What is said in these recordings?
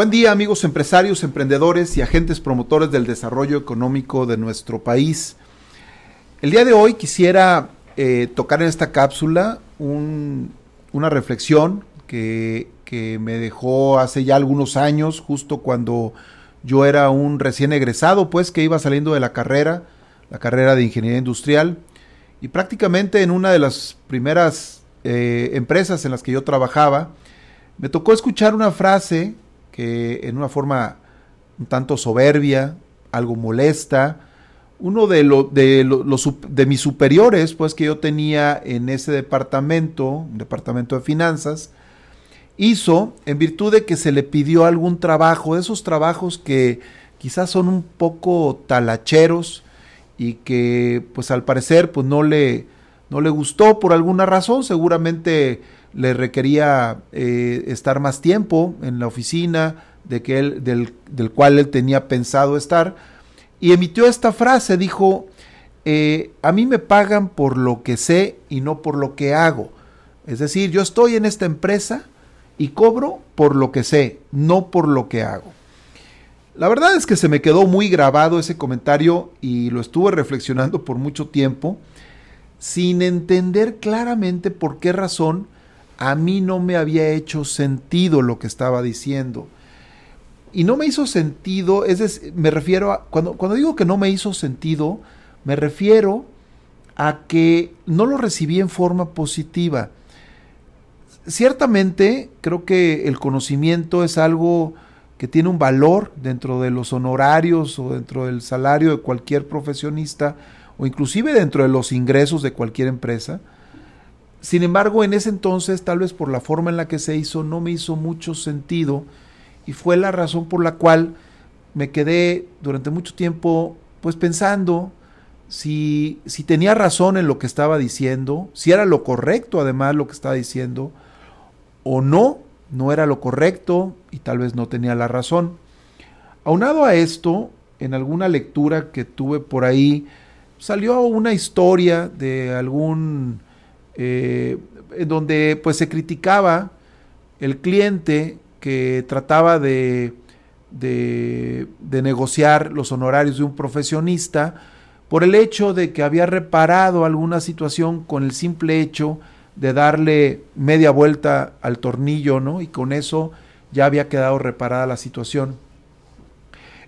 Buen día amigos empresarios, emprendedores y agentes promotores del desarrollo económico de nuestro país. El día de hoy quisiera eh, tocar en esta cápsula una reflexión que, me dejó hace ya algunos años, justo cuando yo era un recién egresado, pues que iba saliendo de la carrera, la carrera de ingeniería industrial, y prácticamente en una de las primeras eh, empresas en las que yo trabajaba, me tocó escuchar una frase que en una forma un tanto soberbia, algo molesta, uno de, de, los, de mis superiores, pues que yo tenía en ese departamento, un departamento de finanzas, hizo en virtud de que se le pidió algún trabajo, de esos trabajos que quizás son un poco talacheros y que pues al parecer pues no le, no le gustó por alguna razón, seguramente le requería eh, estar más tiempo en la oficina de que él, del, del, cual él tenía pensado estar, y emitió esta frase, dijo, eh, a mí me pagan por lo que sé y no por lo que hago. Es decir, yo estoy en esta empresa y cobro por lo que sé, no por lo que hago. La verdad es que se me quedó muy grabado ese comentario y lo estuve reflexionando por mucho tiempo, sin entender claramente por qué razón a mí no me había hecho sentido lo que estaba diciendo. Y no me hizo sentido, es decir, me refiero a, cuando, cuando digo que no me hizo sentido, me refiero a que no lo recibí en forma positiva. Ciertamente creo que el conocimiento es algo que tiene un valor dentro de los honorarios o dentro del salario de cualquier profesionista o inclusive dentro de los ingresos de cualquier empresa. Sin embargo, en ese entonces, tal vez por la forma en la que se hizo, no me hizo mucho sentido y fue la razón por la cual me quedé durante mucho tiempo pues pensando si, si tenía razón en lo que estaba diciendo, si era lo correcto además lo que estaba diciendo, o no, no era lo correcto y tal vez no tenía la razón. Aunado a esto, en alguna lectura que tuve por ahí, salió una historia de algún eh, donde pues se criticaba el cliente que trataba de, de, negociar los honorarios de un profesionista por el hecho de que había reparado alguna situación con el simple hecho de darle media vuelta al tornillo, ¿no? Y con eso ya había quedado reparada la situación.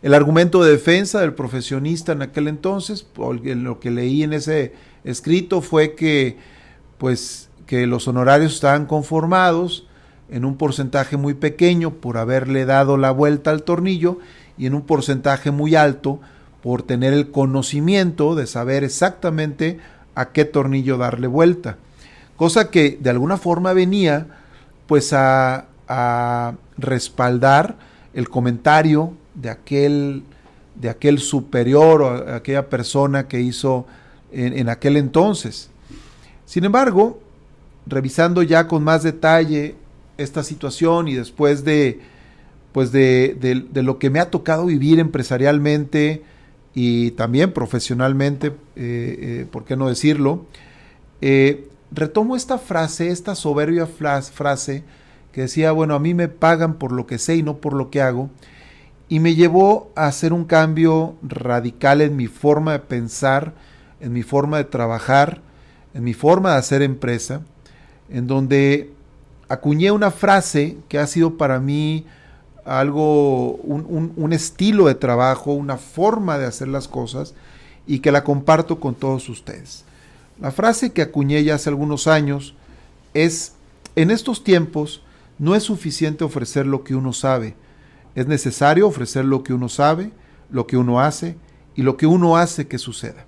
El argumento de defensa del profesionista en aquel entonces, en lo que leí en ese escrito, fue que pues que los honorarios estaban conformados en un porcentaje muy pequeño por haberle dado la vuelta al tornillo y en un porcentaje muy alto por tener el conocimiento de saber exactamente a qué tornillo darle vuelta. Cosa que de alguna forma venía pues a, a respaldar el comentario de aquel, de aquel superior o aquella persona que hizo en, en aquel entonces. Sin embargo, revisando ya con más detalle esta situación y después de, pues de, lo que me ha tocado vivir empresarialmente y también profesionalmente, eh, eh, ¿por qué no decirlo? Eh, retomo esta frase, esta soberbia frase que decía, bueno, a mí me pagan por lo que sé y no por lo que hago, y me llevó a hacer un cambio radical en mi forma de pensar, en mi forma de trabajar, en mi forma de hacer empresa, en donde acuñé una frase que ha sido para mí algo, un, estilo de trabajo, una forma de hacer las cosas y que la comparto con todos ustedes. La frase que acuñé ya hace algunos años es, en estos tiempos no es suficiente ofrecer lo que uno sabe, es necesario ofrecer lo que uno sabe, lo que uno hace y lo que uno hace que suceda.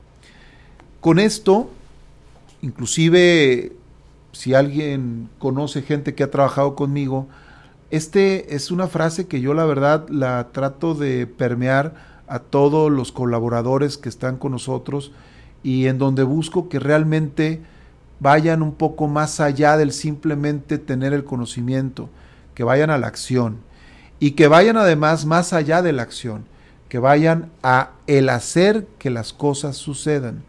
Con esto, inclusive si alguien conoce gente que ha trabajado conmigo, este es una frase que yo la verdad la trato de permear a todos los colaboradores que están con nosotros y en donde busco que realmente vayan un poco más allá del simplemente tener el conocimiento, que vayan a la acción y que vayan además más allá de la acción, que vayan a el hacer que las cosas sucedan.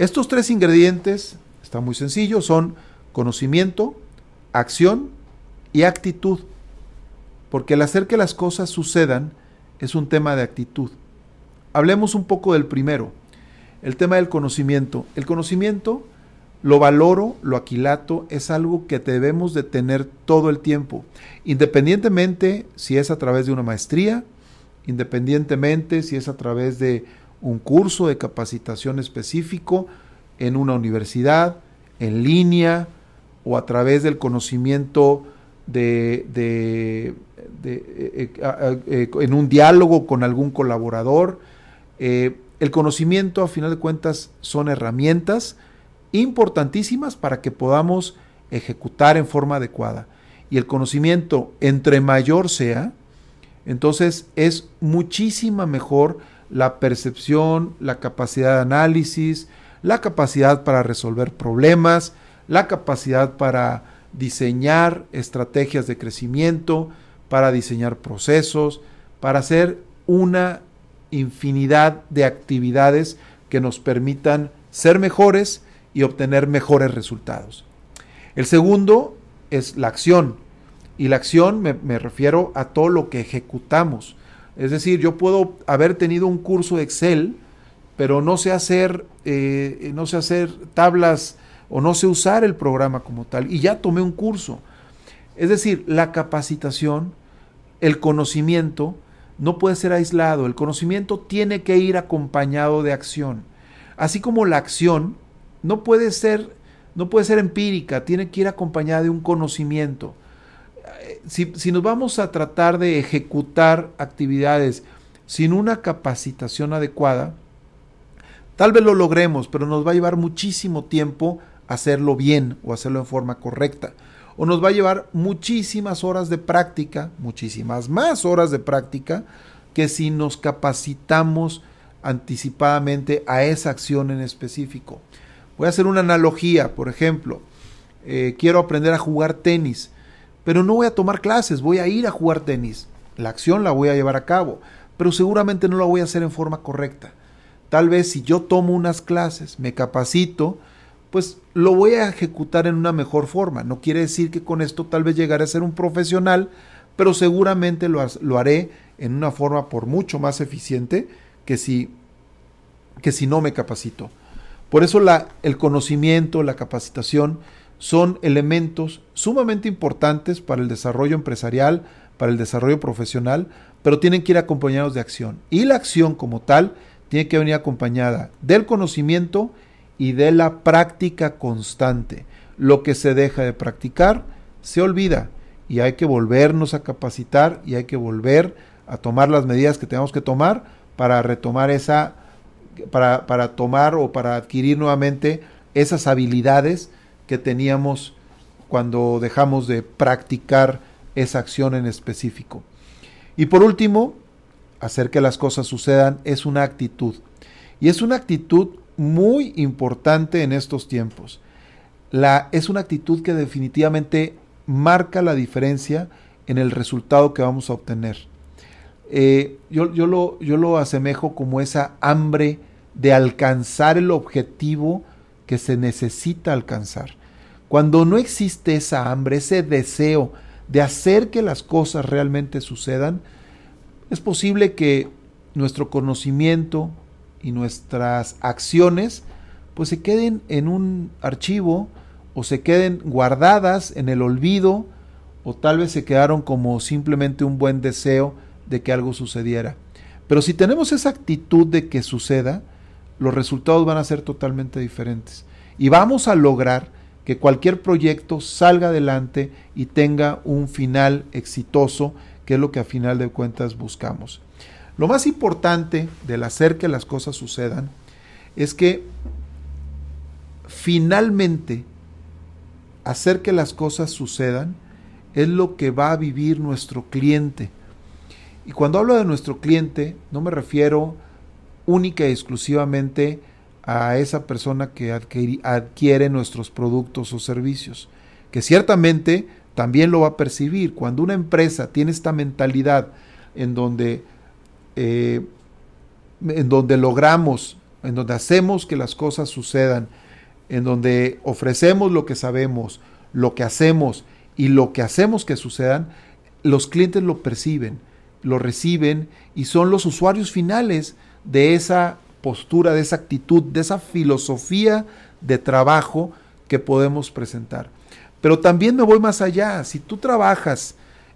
Estos tres ingredientes, está muy sencillo, son conocimiento, acción y actitud. Porque el hacer que las cosas sucedan es un tema de actitud. Hablemos un poco del primero, el tema del conocimiento. El conocimiento lo valoro, lo aquilato, es algo que debemos de tener todo el tiempo, independientemente si es a través de una maestría, independientemente si es a través de un curso de capacitación específico en una universidad, en línea o a través del conocimiento de, de, eh, eh, eh, en un diálogo con algún colaborador. el conocimiento, a final de cuentas, son herramientas importantísimas para que podamos ejecutar en forma adecuada. Y el conocimiento, entre mayor sea, entonces es muchísima mejor la percepción, la capacidad de análisis, la capacidad para resolver problemas, la capacidad para diseñar estrategias de crecimiento, para diseñar procesos, para hacer una infinidad de actividades que nos permitan ser mejores y obtener mejores resultados. El segundo es la acción. Y la acción me, refiero a todo lo que ejecutamos. Es decir, yo puedo haber tenido un curso de Excel, pero no sé hacer, eh, no sé hacer tablas o no sé usar el programa como tal. Y ya tomé un curso. Es decir, la capacitación, el conocimiento, no puede ser aislado. El conocimiento tiene que ir acompañado de acción. Así como la acción no puede ser, no puede ser empírica, tiene que ir acompañada de un conocimiento. Si, si nos vamos a tratar de ejecutar actividades sin una capacitación adecuada, tal vez lo logremos, pero nos va a llevar muchísimo tiempo hacerlo bien o hacerlo en forma correcta. O nos va a llevar muchísimas horas de práctica, muchísimas más horas de práctica, que si nos capacitamos anticipadamente a esa acción en específico. Voy a hacer una analogía, por ejemplo, eh, quiero aprender a jugar tenis, pero no voy a tomar clases, voy a ir a jugar tenis. La acción la voy a llevar a cabo, pero seguramente no la voy a hacer en forma correcta. Tal vez si yo tomo unas clases, me capacito, pues lo voy a ejecutar en una mejor forma. No quiere decir que con esto tal vez llegaré a ser un profesional, pero seguramente lo, lo haré en una forma por mucho más eficiente que si, que si no me capacito. Por eso la, el conocimiento, la capacitación son elementos sumamente importantes para el desarrollo empresarial, para el desarrollo profesional, pero tienen que ir acompañados de acción. Y la acción como tal tiene que venir acompañada del conocimiento y de la práctica constante. Lo que se deja de practicar se olvida y hay que volvernos a capacitar y hay que volver a tomar las medidas que tenemos que tomar para retomar esa para, tomar o para adquirir nuevamente esas habilidades que teníamos cuando dejamos de practicar esa acción en específico. Y por último, hacer que las cosas sucedan es una actitud. Y es una actitud muy importante en estos tiempos. La, es una actitud que definitivamente marca la diferencia en el resultado que vamos a obtener. Eh, yo, yo, lo, yo lo asemejo como esa hambre de alcanzar el objetivo que se necesita alcanzar. Cuando no existe esa hambre, ese deseo de hacer que las cosas realmente sucedan, es posible que nuestro conocimiento y nuestras acciones pues se queden en un archivo o se queden guardadas en el olvido o tal vez se quedaron como simplemente un buen deseo de que algo sucediera. Pero si tenemos esa actitud de que suceda, los resultados van a ser totalmente diferentes. Y vamos a lograr que cualquier proyecto salga adelante y tenga un final exitoso, que es lo que a final de cuentas buscamos. Lo más importante del hacer que las cosas sucedan es que finalmente hacer que las cosas sucedan es lo que va a vivir nuestro cliente. Y cuando hablo de nuestro cliente, no me refiero única y exclusivamente a esa persona que adquiere nuestros productos o servicios, que ciertamente también lo va a percibir. Cuando una empresa tiene esta mentalidad en donde, eh, en donde logramos, en donde hacemos que las cosas sucedan, en donde ofrecemos lo que sabemos, lo que hacemos y lo que hacemos que sucedan, los clientes lo perciben, lo reciben y son los usuarios finales de esa postura, de esa actitud, de esa filosofía de trabajo que podemos presentar. Pero también me voy más allá. Si tú trabajas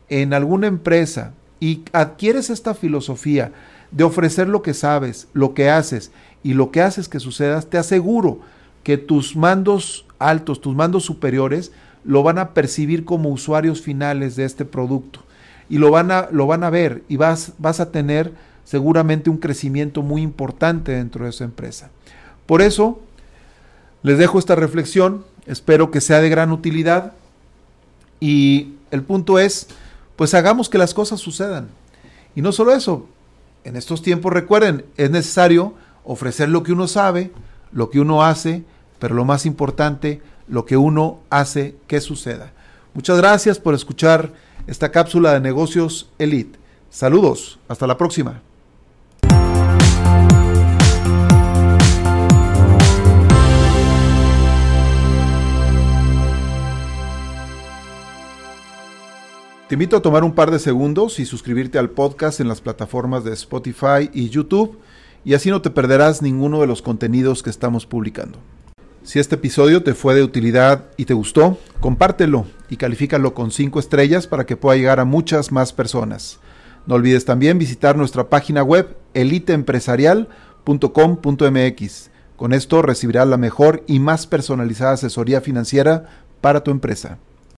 en alguna empresa y adquieres esta filosofía de ofrecer lo que sabes, lo que haces y lo que haces que sucedas, te aseguro que tus mandos altos, tus mandos superiores, lo van a percibir como usuarios finales de este producto y lo van a, lo van a ver y vas, vas a tener seguramente un crecimiento muy importante dentro de esa empresa. Por eso, les dejo esta reflexión, espero que sea de gran utilidad y el punto es, pues hagamos que las cosas sucedan. Y no solo eso, en estos tiempos recuerden, es necesario ofrecer lo que uno sabe, lo que uno hace, pero lo más importante, lo que uno hace que suceda. Muchas gracias por escuchar esta cápsula de negocios Elite. Saludos, hasta la próxima. Te invito a tomar un par de segundos y suscribirte al podcast en las plataformas de Spotify y YouTube y así no te perderás ninguno de los contenidos que estamos publicando. Si este episodio te fue de utilidad y te gustó, compártelo y califícalo con 5 estrellas para que pueda llegar a muchas más personas. No olvides también visitar nuestra página web eliteempresarial.com.mx. Con esto recibirás la mejor y más personalizada asesoría financiera para tu empresa.